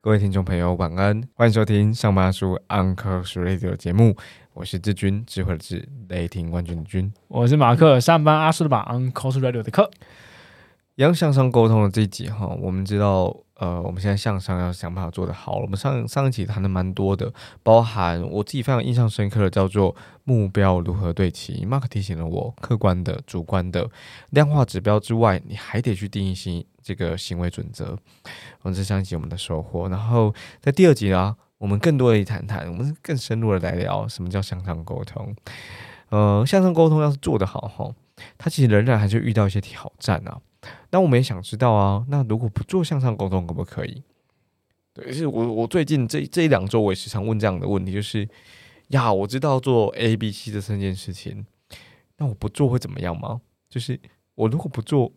各位听众朋友，晚安，欢迎收听上班叔 Uncle Radio 的节目，我是志军，智慧的智，雷霆冠军的军。我是马克，上班阿叔的榜 Uncle Radio 的课。一样向上沟通的这一集哈，我们知道，呃，我们现在向上要想办法做得好。我们上上一集谈的蛮多的，包含我自己非常印象深刻的叫做目标如何对齐。Mark 提醒了我，客观的、主观的量化指标之外，你还得去定义行这个行为准则。我们这上一集我们的收获，然后在第二集啊，我们更多的谈谈，我们更深入的来聊什么叫向上沟通。呃，向上沟通要是做得好哈，它其实仍然还是遇到一些挑战啊。那我们也想知道啊，那如果不做向上沟通，可不可以？对，是我我最近这这一两周，我也时常问这样的问题，就是呀，我知道做 A、B、C 这三件事情，那我不做会怎么样吗？就是我如果不做，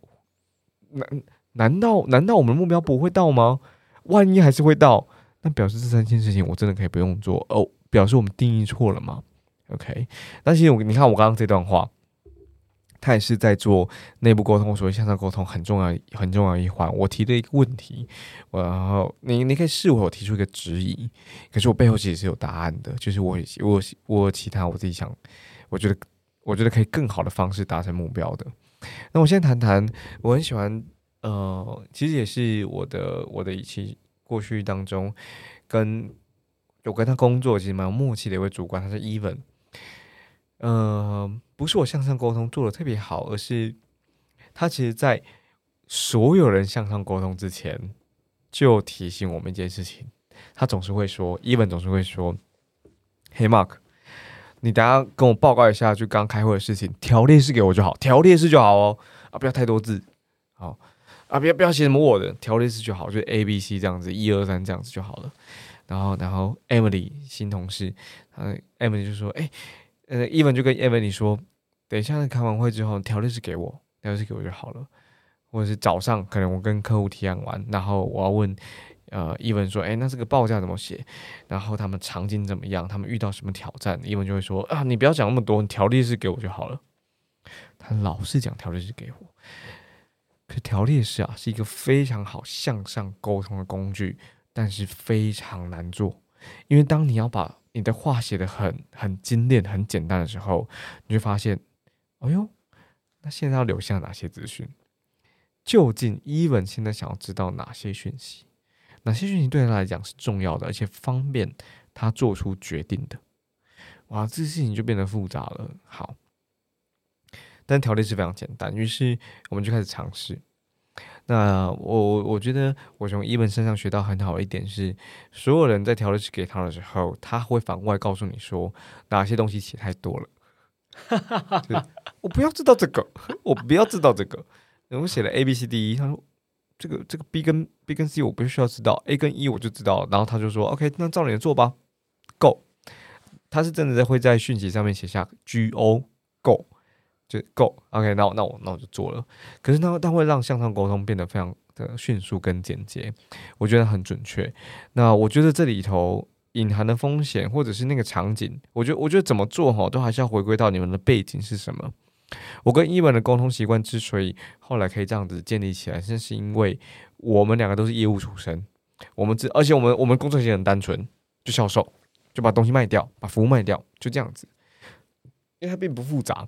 难难道难道我们目标不会到吗？万一还是会到，那表示这三件事情我真的可以不用做哦，表示我们定义错了吗？OK，那其实我你看我刚刚这段话。他也是在做内部沟通，所以向上沟通很重要、很重要一环。我提的一个问题，然后你你可以视我提出一个质疑，可是我背后其实是有答案的，就是我我我其他我自己想，我觉得我觉得可以更好的方式达成目标的。那我先谈谈，我很喜欢，呃，其实也是我的我的一期过去当中，跟有跟他工作其实蛮有默契的一位主管，他是 Even。嗯，不是我向上沟通做的特别好，而是他其实，在所有人向上沟通之前，就提醒我们一件事情。他总是会说，Even 总是会说：“嘿，Mark，你等下跟我报告一下，就刚开会的事情，条列式给我就好，条列式就好哦，啊，不要太多字，好啊，不要不要写什么我的，条列式就好，就 A、B、C 这样子，一二三这样子就好了。然后，然后 Emily 新同事，呃，Emily 就说：哎。”呃，even 就跟 even 你说，等一下开完会之后，条例是给我，条例是给我就好了。或者是早上，可能我跟客户提案完，然后我要问，呃，even 说，哎，那这个报价怎么写？然后他们场景怎么样？他们遇到什么挑战？even 就会说，啊，你不要讲那么多，条例是给我就好了。他老是讲条例是给我，可条例是啊，是一个非常好向上沟通的工具，但是非常难做，因为当你要把你的话写的很很精炼、很简单的时候，你会发现，哎呦，那现在要留下哪些资讯？究竟伊文现在想要知道哪些讯息？哪些讯息对他来讲是重要的，而且方便他做出决定的？哇，这事情就变得复杂了。好，但条例是非常简单，于是我们就开始尝试。那我我觉得我从伊文身上学到很好的一点是，所有人在调律师给他的时候，他会反过来告诉你说哪些东西写太多了。我不要知道这个，我不要知道这个。我写了 A B C D E，他说这个这个 B 跟 B 跟 C 我不需要知道，A 跟 E 我就知道。然后他就说 OK，那照你的做吧，Go。他是真的在会在讯息上面写下 G O Go。就够，OK，那我那我那我就做了。可是它它会让向上沟通变得非常的迅速跟简洁，我觉得很准确。那我觉得这里头隐含的风险，或者是那个场景，我觉得我觉得怎么做哈，都还是要回归到你们的背景是什么。我跟伊文的沟通习惯之所以后来可以这样子建立起来，正是因为我们两个都是业务出身，我们这而且我们我们工作也很单纯，就销售，就把东西卖掉，把服务卖掉，就这样子，因为它并不复杂。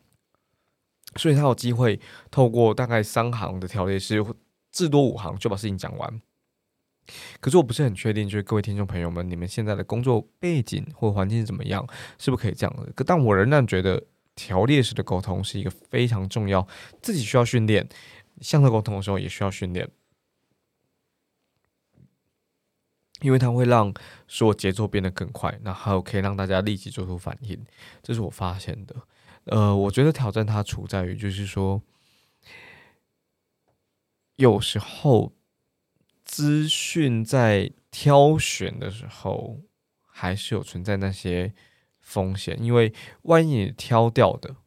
所以他有机会透过大概三行的条列式，至多五行就把事情讲完。可是我不是很确定，就是各位听众朋友们，你们现在的工作背景或环境怎么样，是不是可以这样的？可但我仍然觉得条列式的沟通是一个非常重要，自己需要训练，向上沟通的时候也需要训练，因为它会让所有节奏变得更快，然后可以让大家立即做出反应。这是我发现的。呃，我觉得挑战它处在于，就是说，有时候资讯在挑选的时候，还是有存在那些风险，因为万一你挑掉的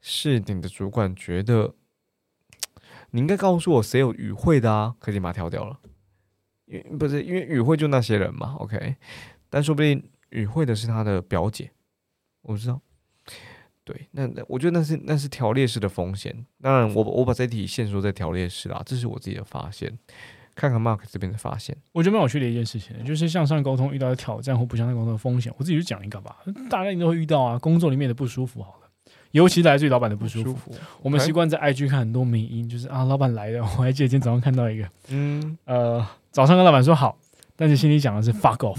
是你的主管觉得你应该告诉我谁有与会的啊，可以把它挑掉了，因不是因为与会就那些人嘛，OK，但说不定与会的是他的表姐。我知道。对，那那我觉得那是那是条列式的风险。当然我，我把这题限说在条列式啦，这是我自己的发现。看看 Mark 这边的发现，我觉得蛮有趣的一件事情，就是向上沟通遇到的挑战或不向上沟通的风险，我自己就讲一个吧，大家都会遇到啊，工作里面的不舒服，好了，尤其来自于老板的不舒服。我们习惯在 IG 看很多名音，就是啊，老板来了，我还记得今天早上看到一个，嗯，呃，早上跟老板说好，但是心里讲的是 fuck off，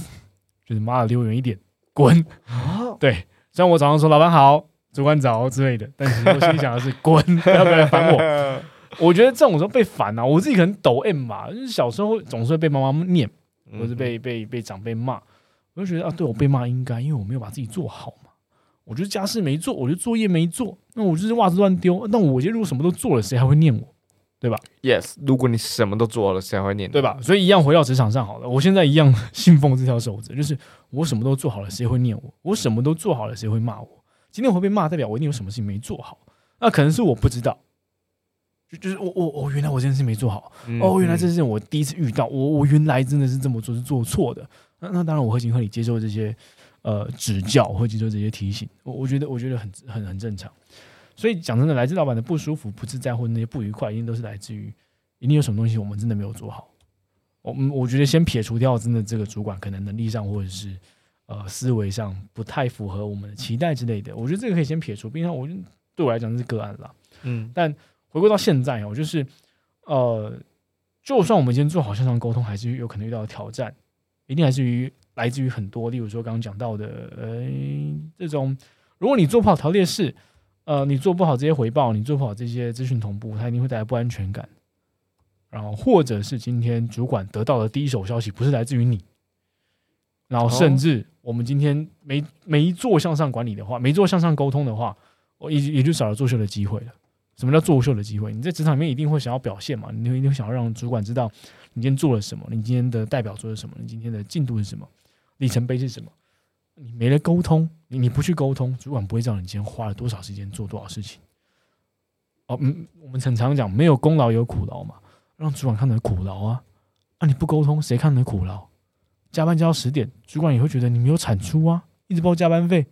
就是妈的离我远一点，滚。对，虽然我早上说老板好，主管早之类的，但是我心里想的是滚，不要来烦我。我觉得这种时候被烦啊，我自己可能抖 M 吧，就是小时候总是会被妈妈念，或是被被被长辈骂，我就觉得啊，对我被骂应该，因为我没有把自己做好嘛。我觉得家事没做，我觉得作业没做，那我就是袜子乱丢。那我觉得如果什么都做了，谁还会念我？对吧？Yes，如果你什么都做了，谁还会念？对吧？所以一样回到职场上好了，我现在一样信奉这条守则，就是我什么都做好了，谁会念我？我什么都做好了，谁会骂我？今天我会被骂，代表我一定有什么事情没做好，那可能是我不知道。就就是我我我原来我这件事没做好哦，原来这件事我第一次遇到，我我原来真的是这么做是做错的。那那当然我合情合理接受这些呃指教，或接受这些提醒。我我觉得我觉得很很很正常。所以讲真的，来自老板的不舒服、不自在或那些不愉快，一定都是来自于一定有什么东西我们真的没有做好。我嗯我觉得先撇除掉真的这个主管可能能力上或者是呃思维上不太符合我们的期待之类的，我觉得这个可以先撇除。并且我觉得对我来讲是个案了。嗯，但。回归到现在哦，就是，呃，就算我们今天做好线上沟通，还是有可能遇到挑战，一定还是于来自于很多，例如说刚刚讲到的，呃，这种，如果你做不好条列式，呃，你做不好这些回报，你做不好这些资讯同步，它一定会带来不安全感。然后，或者是今天主管得到的第一手消息不是来自于你，然后甚至我们今天没没做向上管理的话，没做向上沟通的话，我也也就少了作秀的机会了。什么叫作秀的机会？你在职场里面一定会想要表现嘛？你一定会想要让主管知道你今天做了什么，你今天的代表作是什么，你今天的进度是什么，里程碑是什么？你没了沟通，你你不去沟通，主管不会知道你今天花了多少时间做多少事情。哦，嗯，我们很常讲，没有功劳有苦劳嘛，让主管看的苦劳啊。啊，你不沟通，谁看的苦劳？加班加到十点，主管也会觉得你没有产出啊，一直报加班费。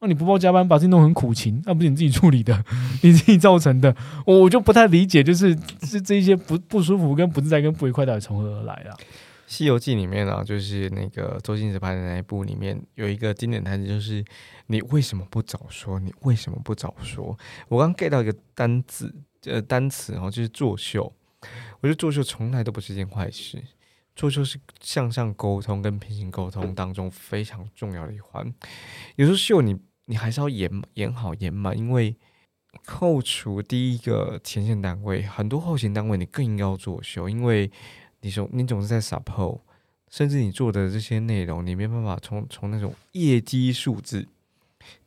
那你不报加班，把自己弄很苦情，那不是你自己处理的，你自己造成的。我我就不太理解，就是是这一些不不舒服、跟不自在、跟不愉快到底从何而来啊？《西游记》里面啊，就是那个周星驰拍的那一部里面有一个经典台词，就是你为什么不早说？你为什么不早说？我刚 get 到一个单字，呃，单词然后，就是作秀。我觉得作秀从来都不是一件坏事。做秀是向上沟通跟平行沟通当中非常重要的一环。有时候秀你你还是要演演好演满，因为扣除第一个前线单位，很多后勤单位你更应该要做秀，因为你说你总是在 support，甚至你做的这些内容，你没办法从从那种业绩数字、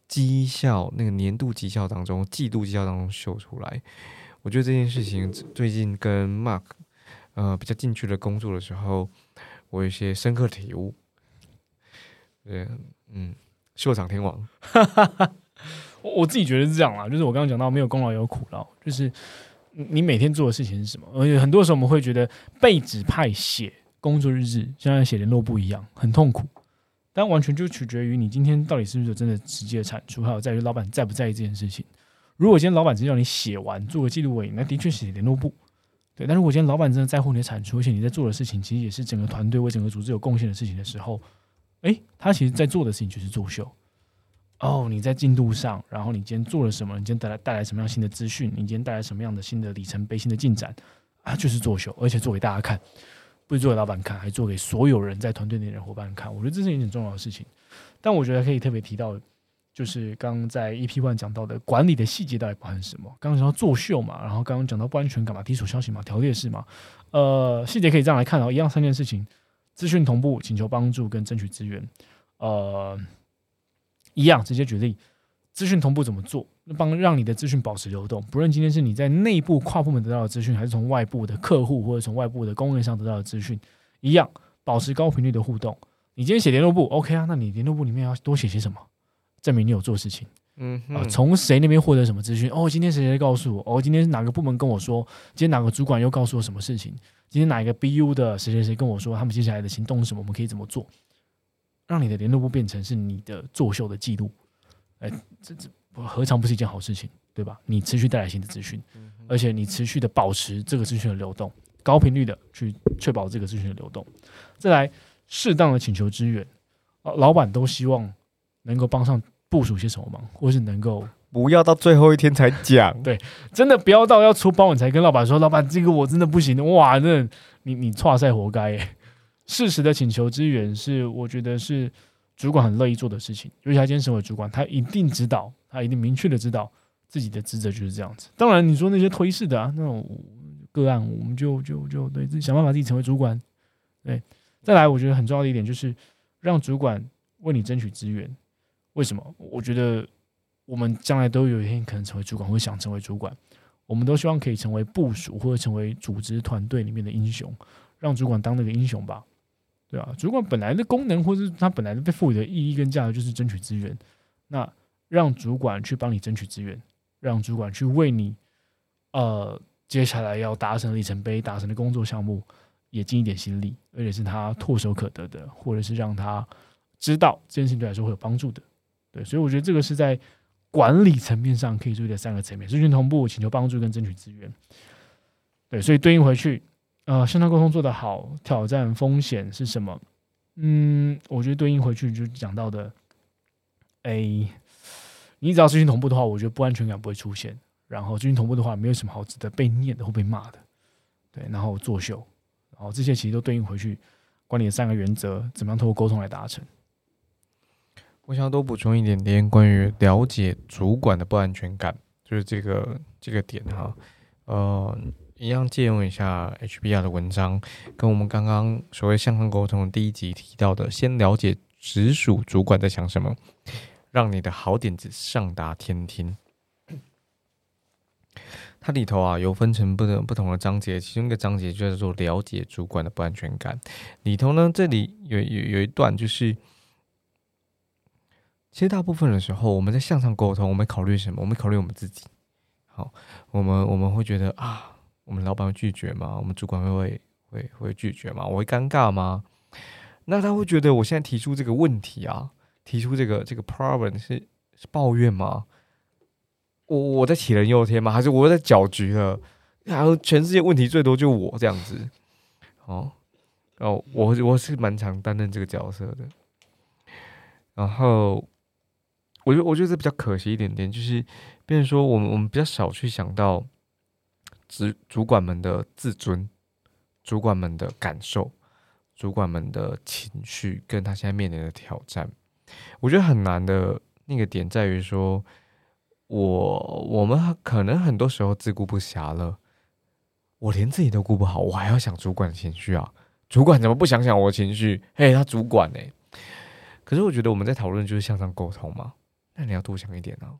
绩效那个年度绩效当中、季度绩效当中秀出来。我觉得这件事情最近跟 Mark。呃，比较进去的工作的时候，我有一些深刻体悟。对，嗯，秀场天王，我我自己觉得是这样啦，就是我刚刚讲到没有功劳也有苦劳，就是你每天做的事情是什么？而且很多时候我们会觉得被指派写工作日志，像写联络簿一样很痛苦，但完全就取决于你今天到底是不是真的直接的产出，还有在于老板在不在意这件事情。如果今天老板直接让你写完做个记录而已，那的确写联络簿。对，但如果今天老板真的在乎你的产出，而且你在做的事情其实也是整个团队为整个组织有贡献的事情的时候，哎，他其实在做的事情就是作秀。哦，你在进度上，然后你今天做了什么？你今天带来带来什么样新的资讯？你今天带来什么样的新的里程碑、新的进展？啊，就是作秀，而且做给大家看，不是做给老板看，还做给所有人在团队内的伙伴看。我觉得这是一件很重要的事情。但我觉得可以特别提到。就是刚刚在 EP One 讲到的管理的细节到底包含什么？刚刚讲到作秀嘛，然后刚刚讲到不安全感嘛，第一手消息嘛，条列式嘛，呃，细节可以这样来看哦，一样三件事情：资讯同步、请求帮助跟争取资源。呃，一样直接举例，资讯同步怎么做？帮让你的资讯保持流动，不论今天是你在内部跨部门得到的资讯，还是从外部的客户或者从外部的工人上得到的资讯，一样保持高频率的互动。你今天写联络部，OK 啊？那你联络部里面要多写些什么？证明你有做事情，嗯啊，从谁那边获得什么资讯？哦，今天谁谁告诉我？哦，今天哪个部门跟我说？今天哪个主管又告诉我什么事情？今天哪一个 BU 的谁谁谁跟我说他们接下来的行动是什么？我们可以怎么做？让你的联络部变成是你的作秀的记录，哎，这这何尝不是一件好事情，对吧？你持续带来新的资讯，而且你持续的保持这个资讯的流动，高频率的去确保这个资讯的流动。再来，适当的请求支援，啊，老板都希望能够帮上部署些什么忙，或是能够不要到最后一天才讲。对真的不要到要出包你才跟老板说，老板这个我真的不行，哇，那你你错赛活该耶。适时的请求支援是我觉得是主管很乐意做的事情，尤其他今天身为主管，他一定知道，他一定明确的知道自己的职责就是这样子。当然，你说那些推事的啊，那种个案，我们就就就对自己想办法自己成为主管。对，再来，我觉得很重要的一点就是让主管为你争取资源。为什么？我觉得我们将来都有一天可能成为主管，或想成为主管，我们都希望可以成为部署或者成为组织团队里面的英雄，让主管当那个英雄吧。对啊，主管本来的功能，或是他本来被赋予的意义跟价值，就是争取资源。那让主管去帮你争取资源，让主管去为你，呃，接下来要达成里程碑、达成的工作项目，也尽一点心力，而且是他唾手可得的，或者是让他知道这件事情对来说会有帮助的。对，所以我觉得这个是在管理层面上可以注意的三个层面：资讯同步、请求帮助跟争取资源。对，所以对应回去。呃，向上沟通做得好，挑战风险是什么？嗯，我觉得对应回去就讲到的，哎，你只要资讯同步的话，我觉得不安全感不会出现。然后资讯同步的话，没有什么好值得被念的或被骂的。对，然后作秀，然后这些其实都对应回去管理的三个原则，怎么样通过沟通来达成。我想多补充一点点关于了解主管的不安全感，就是这个这个点哈，呃。一样借用一下 HBR 的文章，跟我们刚刚所谓向上沟通第一集提到的，先了解直属主管在想什么，让你的好点子上达天听。它里头啊有分成不同不同的章节，其中一个章节就叫做了解主管的不安全感。里头呢，这里有有有一段就是，其实大部分的时候我们在向上沟通，我们考虑什么？我们考虑我们自己。好，我们我们会觉得啊。我们老板会拒绝吗？我们主管会会会会拒绝吗？我会尴尬吗？那他会觉得我现在提出这个问题啊，提出这个这个 problem 是是抱怨吗？我我在杞人忧天吗？还是我在搅局了？然后全世界问题最多就我这样子，哦哦，我我是蛮常担任这个角色的。然后，我觉得我觉得这比较可惜一点点，就是，比如说我们我们比较少去想到。主主管们的自尊，主管们的感受，主管们的情绪，跟他现在面临的挑战，我觉得很难的那个点在于说，我我们可能很多时候自顾不暇了，我连自己都顾不好，我还要想主管的情绪啊？主管怎么不想想我情绪？嘿，他主管呢？可是我觉得我们在讨论就是向上沟通嘛，那你要多想一点啊。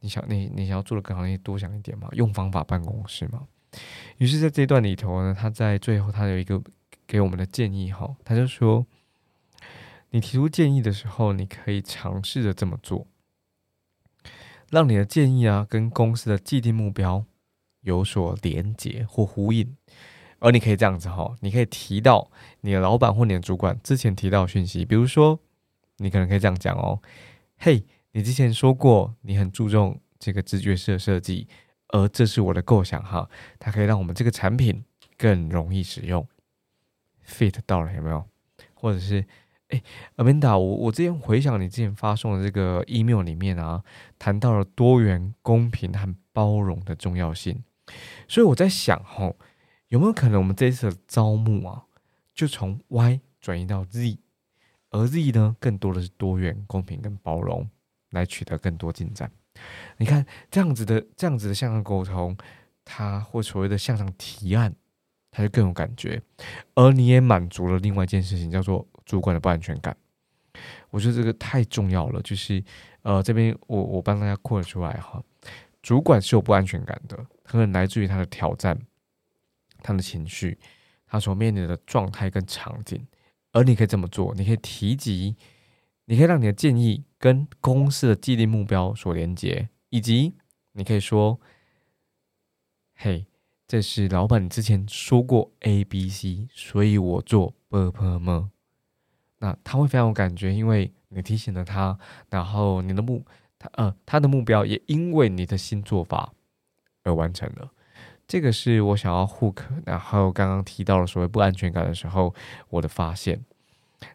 你想你你想要做的更好，你多想一点嘛，用方法办公室嘛。于是，在这段里头呢，他在最后他有一个给我们的建议哈，他就说，你提出建议的时候，你可以尝试着这么做，让你的建议啊跟公司的既定目标有所连结或呼应。而你可以这样子哈，你可以提到你的老板或你的主管之前提到讯息，比如说，你可能可以这样讲哦，嘿。你之前说过，你很注重这个直觉式的设计，而这是我的构想哈，它可以让我们这个产品更容易使用，fit 到了有没有？或者是，哎，Amanda，我我之前回想你之前发送的这个 email 里面啊，谈到了多元、公平和包容的重要性，所以我在想哈，有没有可能我们这次的招募啊，就从 Y 转移到 Z，而 Z 呢，更多的是多元、公平跟包容。来取得更多进展。你看这样子的这样子的向上沟通，他或所谓的向上提案，他就更有感觉，而你也满足了另外一件事情，叫做主管的不安全感。我觉得这个太重要了，就是呃这边我我帮大家扩出来哈，主管是有不安全感的，可能来自于他的挑战、他的情绪、他所面临的状态跟场景，而你可以这么做，你可以提及。你可以让你的建议跟公司的既定目标所连接，以及你可以说：“嘿，这是老板之前说过 A、B、C，所以我做 B、P、M。”那他会非常有感觉，因为你提醒了他，然后你的目他呃他的目标也因为你的新做法而完成了。这个是我想要 hook，然后刚刚提到了所谓不安全感的时候，我的发现。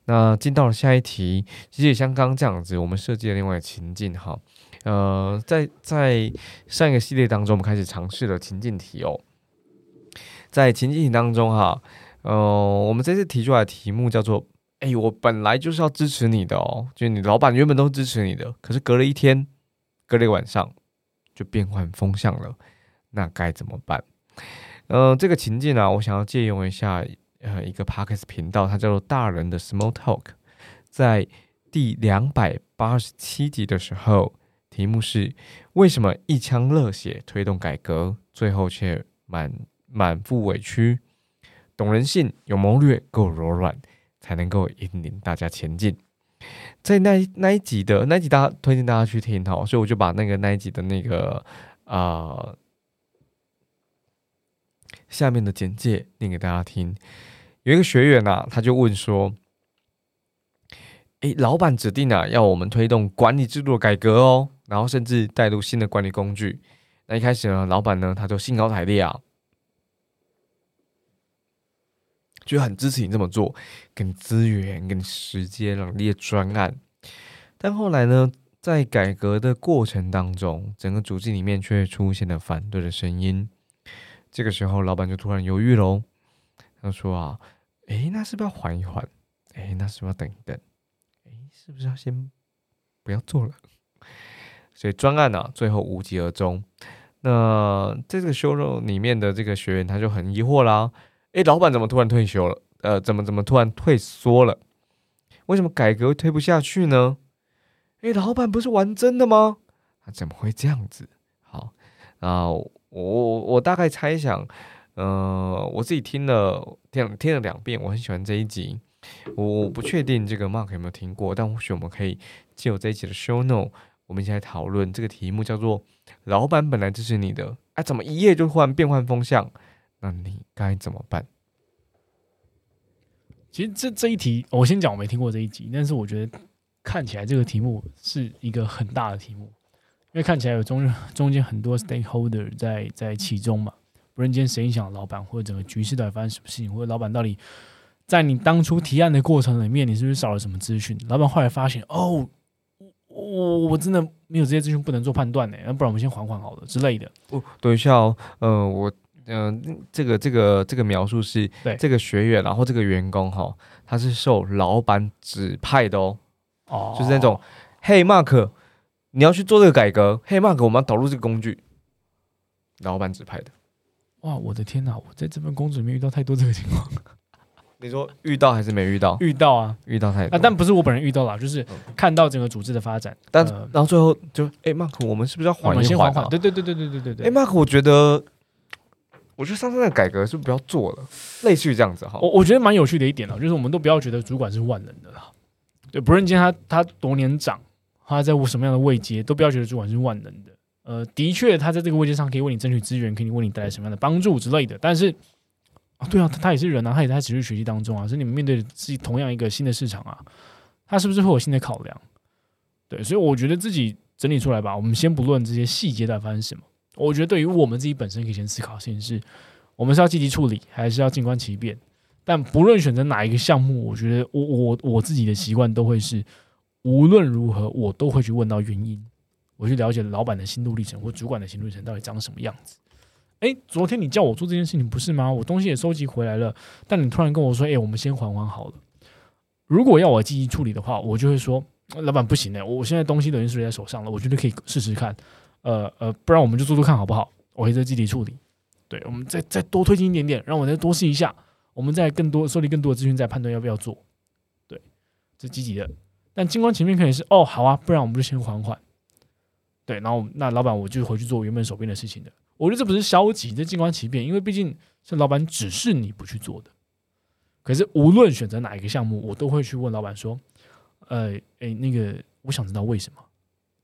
那进到了下一题，其实也像刚刚这样子，我们设计了另外一个情境哈。呃，在在上一个系列当中，我们开始尝试了情境题哦。在情境题当中哈，呃，我们这次提出来的题目叫做：哎，我本来就是要支持你的哦，就你老板原本都支持你的，可是隔了一天，隔了一个晚上，就变换风向了。那该怎么办？呃，这个情境呢，我想要借用一下，呃，一个 Parkes 频道，它叫做“大人的 Small Talk”。在第两百八十七集的时候，题目是“为什么一腔热血推动改革，最后却满满腹委屈？懂人性，有谋略，够柔软，才能够引领大家前进。”在那那一集的那一集，大家推荐大家去听哈，所以我就把那个那一集的那个啊。下面的简介念给大家听。有一个学员呐，他就问说：“诶，老板指定啊，要我们推动管理制度的改革哦，然后甚至带入新的管理工具。那一开始呢，老板呢，他就兴高采烈啊，就很支持你这么做，给你资源，给你时间，让列专案。但后来呢，在改革的过程当中，整个组织里面却出现了反对的声音。”这个时候，老板就突然犹豫喽。他说：“啊，诶，那是不是要缓一缓？诶，那是不是要等一等？诶，是不是要先不要做了？”所以专案呢，最后无疾而终。那在这个修肉里面的这个学员，他就很疑惑啦。诶，老板怎么突然退休了？呃，怎么怎么突然退缩了？为什么改革推不下去呢？诶，老板不是玩真的吗？他怎么会这样子？好，然后。我我大概猜想，呃，我自己听了听听了两遍，我很喜欢这一集。我我不确定这个 Mark 有没有听过，但或许我们可以借由这一集的 Show No，我们一起来讨论这个题目，叫做“老板本来就是你的，哎，怎么一夜就换变换风向？那你该怎么办？”其实这这一题，我先讲我没听过这一集，但是我觉得看起来这个题目是一个很大的题目。因为看起来有中中间很多 stakeholder 在在其中嘛，不论今天谁影响老板，或者整个局势到底发生什么事情，或者老板到底在你当初提案的过程里面，你是不是少了什么资讯？老板后来发现，哦，我我真的没有这些资讯，不能做判断呢，那不然我们先缓缓好了之类的。哦，等一下哦，呃，我嗯，这个这个这个描述是对这个学员，然后这个员工哈，他是受老板指派的哦，哦，就是那种，嘿，Mark。你要去做这个改革，黑 Mark，我们要导入这个工具，老板指派的。哇，我的天哪！我在这份工作里面遇到太多这个情况。你说遇到还是没遇到？遇到啊，遇到太多。啊，但不是我本人遇到了，就是看到整个组织的发展。但然后最后就，哎，Mark，我们是不是要缓一缓？对对对对对对对对。哎，Mark，我觉得，我觉得上次的改革是不是不要做了？类似于这样子哈。我我觉得蛮有趣的一点哦，就是我们都不要觉得主管是万能的啦。对，不论今天他他多年长。他在什么样的位阶，都不要觉得主管是万能的。呃，的确，他在这个位置上可以为你争取资源，可以为你带来什么样的帮助之类的。但是，啊，对啊，他也是人啊，他也在持续学习当中啊。所以你们面对自己同样一个新的市场啊，他是不是会有新的考量？对，所以我觉得自己整理出来吧。我们先不论这些细节在发生什么，我觉得对于我们自己本身可以先思考的是：我们是要积极处理，还是要静观其变？但不论选择哪一个项目，我觉得我我我自己的习惯都会是。无论如何，我都会去问到原因，我去了解老板的心路历程或主管的心路历程到底长什么样子。诶，昨天你叫我做这件事情不是吗？我东西也收集回来了，但你突然跟我说：“诶，我们先缓缓好了。”如果要我积极处理的话，我就会说：“老板不行的，我现在东西等于是在手上了，我觉得可以试试看。呃呃，不然我们就做做看好不好？我会在积极处理。对，我们再再多推进一点点，让我再多试一下，我们再更多收集更多的资讯，再判断要不要做。对，这积极的。但金光前面可以是哦好啊，不然我们就先缓缓，对，然后那老板我就回去做原本手边的事情的。我觉得这不是消极，这静观其变，因为毕竟是老板指示你不去做的。可是无论选择哪一个项目，我都会去问老板说：“呃，诶，那个我想知道为什么，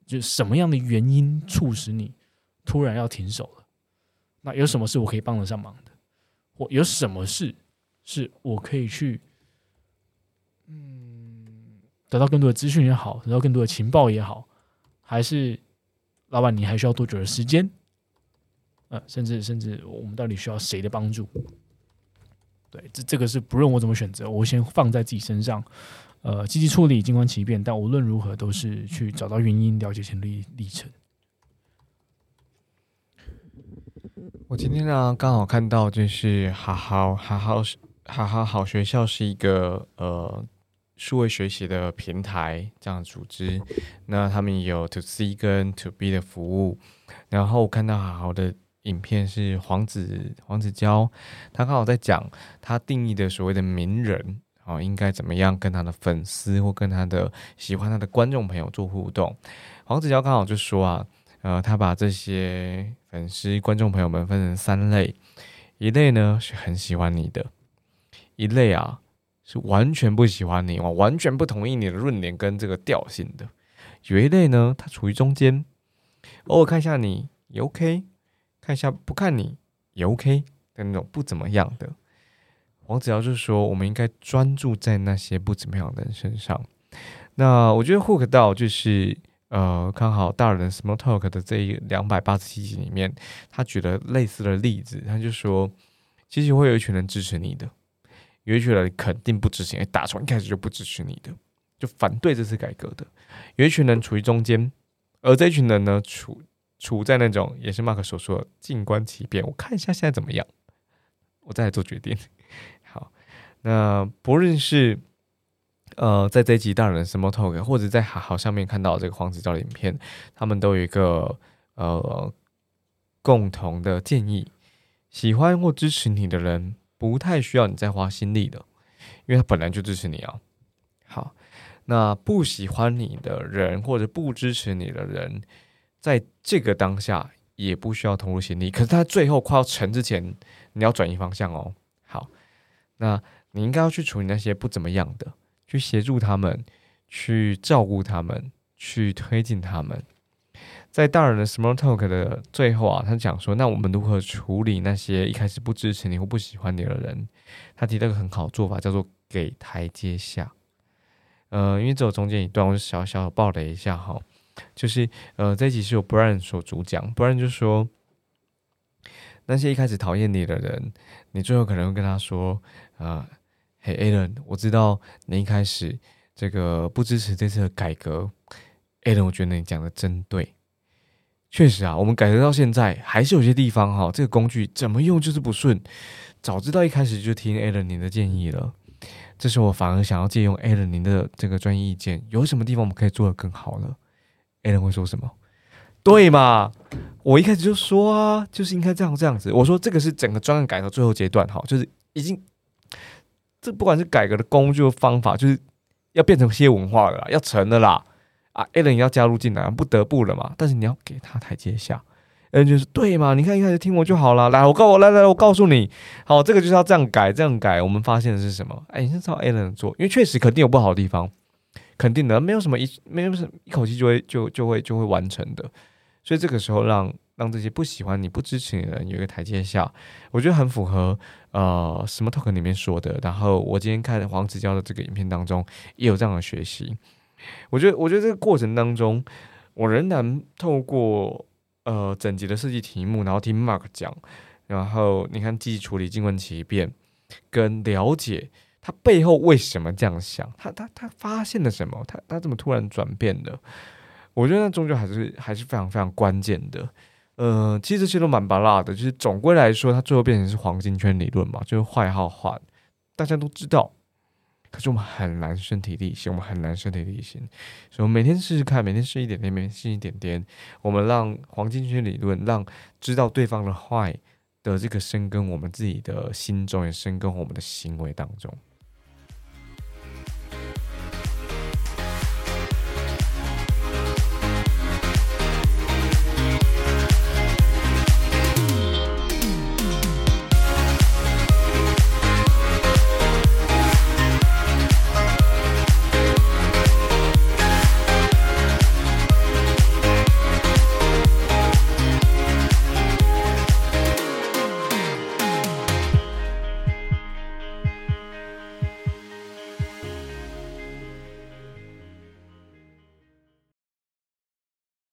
就什么样的原因促使你突然要停手了？那有什么是我可以帮得上忙的？或有什么事是我可以去，嗯。”得到更多的资讯也好，得到更多的情报也好，还是老板你还需要多久的时间？呃，甚至甚至我们到底需要谁的帮助？对，这这个是不论我怎么选择，我先放在自己身上，呃，积极处理，静观其变。但无论如何，都是去找到原因，了解前历历程。我今天呢，刚好看到就是好好好好好好好学校是一个呃数位学习的平台这样组织，那他们有 To C 跟 To B 的服务，然后我看到好好的影片是黄子黄子佼，他刚好在讲他定义的所谓的名人啊，应该怎么样跟他的粉丝或跟他的喜欢他的观众朋友做互动。黄子佼刚好就说啊，呃，他把这些粉丝观众朋友们分成三类，一类呢是很喜欢你的，一类啊是完全不喜欢你，我完全不同意你的论点跟这个调性的，有一类呢，它处于中间，偶尔看一下你也 OK。看一下不看你也 OK 的那种不怎么样的，王子尧就说我们应该专注在那些不怎么样的人身上。那我觉得 hook 到就是呃，刚好大人 small talk 的这一两百八十七集里面，他举了类似的例子，他就说其实会有一群人支持你的，有一群人肯定不执行，打从一开始就不支持你的，就反对这次改革的，有一群人处于中间，而这群人呢处。处在那种也是马克所说的静观其变，我看一下现在怎么样，我再来做决定。好，那不论是呃在这一集大人的 Small Talk，或者在好好上面看到这个黄子佼的影片，他们都有一个呃共同的建议：喜欢或支持你的人，不太需要你再花心力的，因为他本来就支持你啊。好，那不喜欢你的人或者不支持你的人。在这个当下也不需要投入心力，可是他最后快要成之前，你要转移方向哦。好，那你应该要去处理那些不怎么样的，去协助他们，去照顾他们，去推进他们。在大人的 small talk 的最后啊，他讲说，那我们如何处理那些一开始不支持你或不喜欢你的人？他提了个很好做法，叫做给台阶下。呃，因为只有中间一段，我就小小的爆了一下哈。就是呃，这一集是由 Brian 所主讲，Brian 就说，那些一开始讨厌你的人，你最后可能会跟他说，啊，嘿，Alan，我知道你一开始这个不支持这次的改革，Alan，我觉得你讲的真对，确实啊，我们改革到现在，还是有些地方哈，这个工具怎么用就是不顺，早知道一开始就听 Alan 您的建议了，这时候我反而想要借用 Alan 您的这个专业意见，有什么地方我们可以做得更好呢？A 人会说什么？对嘛？我一开始就说啊，就是应该这样这样子。我说这个是整个专案改革最后阶段，哈，就是已经这不管是改革的工具方法，就是要变成些文化了，要成的啦。啊，A 人也要加入进来，不得不了嘛。但是你要给他台阶下。A 人就是对嘛？你看一开始听我就好了。来，我告我来来，我告诉你，好，这个就是要这样改，这样改。我们发现的是什么？哎，你先照 A 人做，因为确实肯定有不好的地方。肯定的，没有什么一没有什么一口气就会就就会就会完成的，所以这个时候让让这些不喜欢你不支持你的人有一个台阶下，我觉得很符合呃什么 talk 里面说的。然后我今天看黄子佼的这个影片当中也有这样的学习，我觉得我觉得这个过程当中，我仍然透过呃整集的设计题目，然后听 Mark 讲，然后你看记忆处理、静观其变跟了解。他背后为什么这样想？他他他发现了什么？他他怎么突然转变的？我觉得那终究还是还是非常非常关键的。呃，其实这些都蛮巴拉的。就是总归来说，它最后变成是黄金圈理论嘛，就是坏号换，大家都知道。可是我们很难身体力行，我们很难身体力行。所以，我每天试试看，每天试一点点，每天试一点点。我们让黄金圈理论，让知道对方的坏的这个生根，我们自己的心中也生根，我们的行为当中。